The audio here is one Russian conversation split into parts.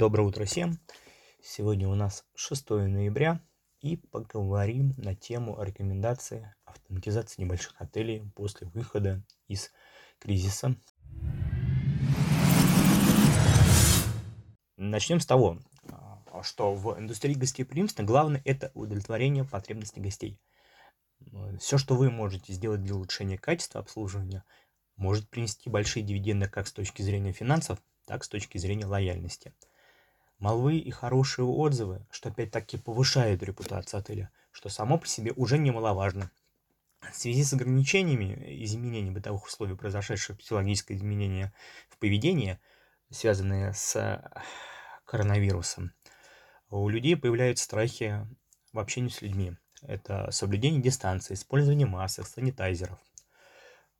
Доброе утро всем! Сегодня у нас 6 ноября и поговорим на тему рекомендации автоматизации небольших отелей после выхода из кризиса. Начнем с того, а, что в индустрии гостеприимства главное это удовлетворение потребностей гостей. Все, что вы можете сделать для улучшения качества обслуживания, может принести большие дивиденды как с точки зрения финансов, так с точки зрения лояльности. Молвы и хорошие отзывы, что опять-таки повышают репутацию отеля, что само по себе уже немаловажно. В связи с ограничениями изменений бытовых условий, произошедших психологическое изменение в поведении, связанные с коронавирусом, у людей появляются страхи в общении с людьми. Это соблюдение дистанции, использование масок, санитайзеров.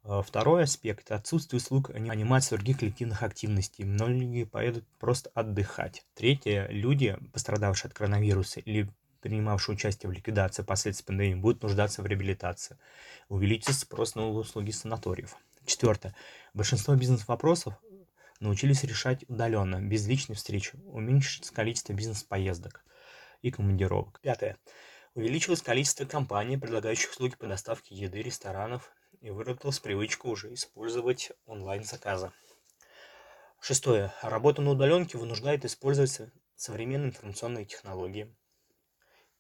А, второй аспект – отсутствие услуг анимации других коллективных активностей. Многие поедут просто отдыхать. Третье – люди, пострадавшие от коронавируса или принимавшие участие в ликвидации последствий пандемии, будут нуждаться в реабилитации. Увеличится спрос на услуги санаториев. Четвертое. Большинство бизнес-вопросов научились решать удаленно, без личной встречи. Уменьшится количество бизнес-поездок и командировок. Пятое. Увеличилось количество компаний, предлагающих услуги по доставке еды, ресторанов и выработалась привычка уже использовать онлайн-заказы. Шестое. Работа на удаленке вынуждает использовать современные информационные технологии.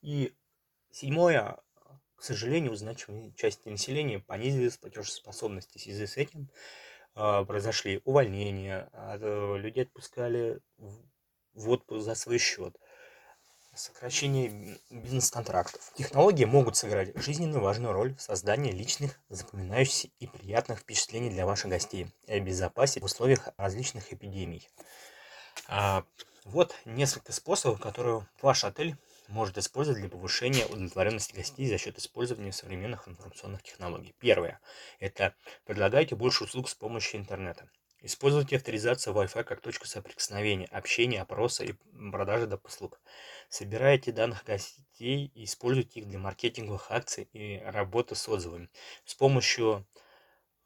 И седьмое. К сожалению, у значительной части населения понизилась платежеспособность. В связи с этим э, произошли увольнения, э, людей отпускали в отпуск за свой счет – сокращение бизнес-контрактов. Технологии могут сыграть жизненно важную роль в создании личных, запоминающихся и приятных впечатлений для ваших гостей и обезопасить в условиях различных эпидемий. А, вот несколько способов, которые ваш отель может использовать для повышения удовлетворенности гостей за счет использования современных информационных технологий. Первое. Это предлагайте больше услуг с помощью интернета. Используйте авторизацию Wi-Fi как точку соприкосновения, общения, опроса и продажи доп. услуг. Собирайте данных гостей и используйте их для маркетинговых акций и работы с отзывами. С помощью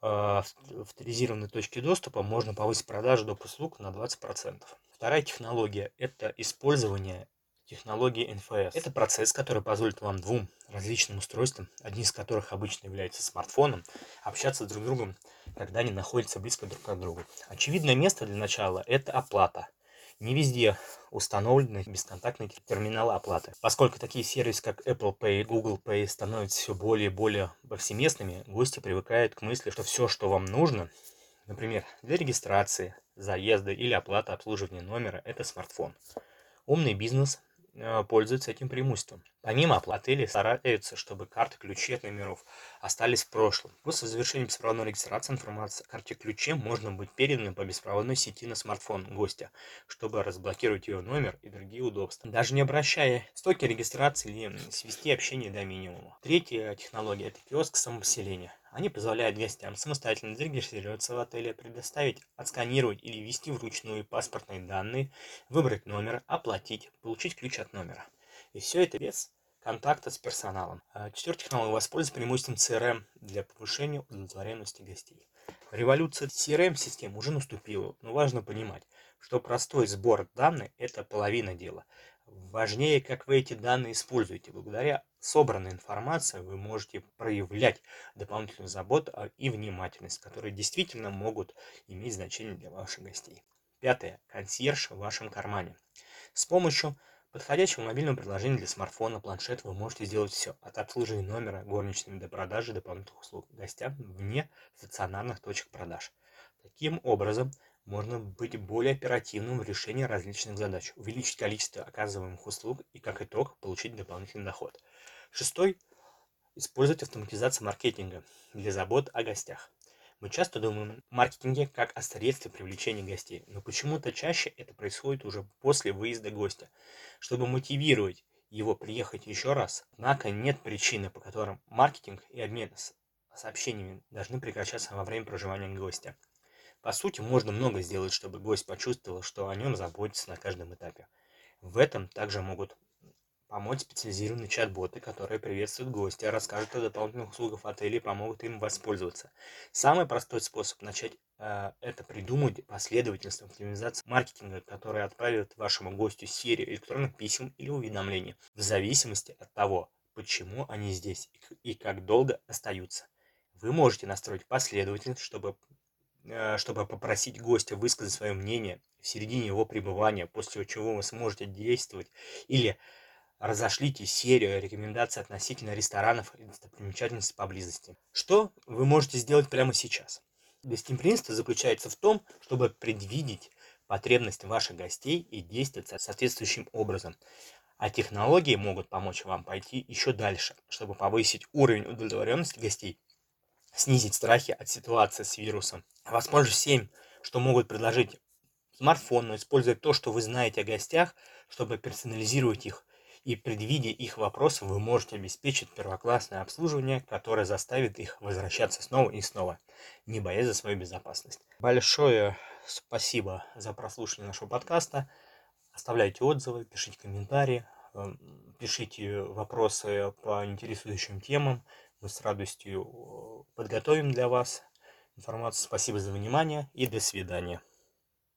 э, авторизированной точки доступа можно повысить продажи доп. услуг на 20%. Вторая технология – это использование технологии NFS. Это процесс, который позволит вам двум различным устройствам, одни из которых обычно являются смартфоном, общаться друг с другом, когда они находятся близко друг к другу. Очевидное место для начала – это оплата. Не везде установлены бесконтактные терминалы оплаты. Поскольку такие сервисы, как Apple Pay и Google Pay становятся все более и более повсеместными, гости привыкают к мысли, что все, что вам нужно, например, для регистрации, заезда или оплаты обслуживания номера – это смартфон. Умный бизнес пользуются этим преимуществом. Помимо оплаты, отели стараются, чтобы карты ключи от номеров остались в прошлом. После завершения беспроводной регистрации информация о карте ключе можно быть передана по беспроводной сети на смартфон гостя, чтобы разблокировать ее номер и другие удобства. Даже не обращая стоки регистрации или свести общение до минимума. Третья технология – это киоск самопоселения. Они позволяют гостям самостоятельно зарегистрироваться в отеле, предоставить, отсканировать или ввести вручную паспортные данные, выбрать номер, оплатить, получить ключ от номера. И все это без контакта с персоналом. А Четвертый технология воспользуется преимуществом CRM для повышения удовлетворенности гостей. Революция CRM-систем уже наступила, но важно понимать, что простой сбор данных – это половина дела. Важнее, как вы эти данные используете. Благодаря собранной информации вы можете проявлять дополнительную заботу и внимательность, которые действительно могут иметь значение для ваших гостей. Пятое. Консьерж в вашем кармане. С помощью подходящего мобильного приложения для смартфона, планшета вы можете сделать все, от обслуживания номера, горничными до продажи дополнительных услуг гостям вне стационарных точек продаж. Таким образом, можно быть более оперативным в решении различных задач, увеличить количество оказываемых услуг и, как итог, получить дополнительный доход. Шестой – использовать автоматизацию маркетинга для забот о гостях. Мы часто думаем о маркетинге как о средстве привлечения гостей, но почему-то чаще это происходит уже после выезда гостя. Чтобы мотивировать его приехать еще раз, однако нет причины, по которым маркетинг и обмен сообщениями должны прекращаться во время проживания гостя. По сути, можно много сделать, чтобы гость почувствовал, что о нем заботятся на каждом этапе. В этом также могут помочь специализированные чат-боты, которые приветствуют гостя, расскажут о дополнительных услугах отеля и помогут им воспользоваться. Самый простой способ начать э, это придумать последовательность оптимизации маркетинга, который отправит вашему гостю серию электронных писем или уведомлений, в зависимости от того, почему они здесь и как долго остаются. Вы можете настроить последовательность, чтобы, чтобы попросить гостя высказать свое мнение в середине его пребывания, после чего вы сможете действовать или разошлите серию рекомендаций относительно ресторанов и достопримечательностей поблизости. Что вы можете сделать прямо сейчас? Гостеприимство заключается в том, чтобы предвидеть потребности ваших гостей и действовать соответствующим образом. А технологии могут помочь вам пойти еще дальше, чтобы повысить уровень удовлетворенности гостей, снизить страхи от ситуации с вирусом. Воспользуйтесь всем, что могут предложить смартфон, используя то, что вы знаете о гостях, чтобы персонализировать их и предвидя их вопросы, вы можете обеспечить первоклассное обслуживание, которое заставит их возвращаться снова и снова, не боясь за свою безопасность. Большое спасибо за прослушивание нашего подкаста. Оставляйте отзывы, пишите комментарии, эм, пишите вопросы по интересующим темам. Мы с радостью э, подготовим для вас информацию. Спасибо за внимание и до свидания.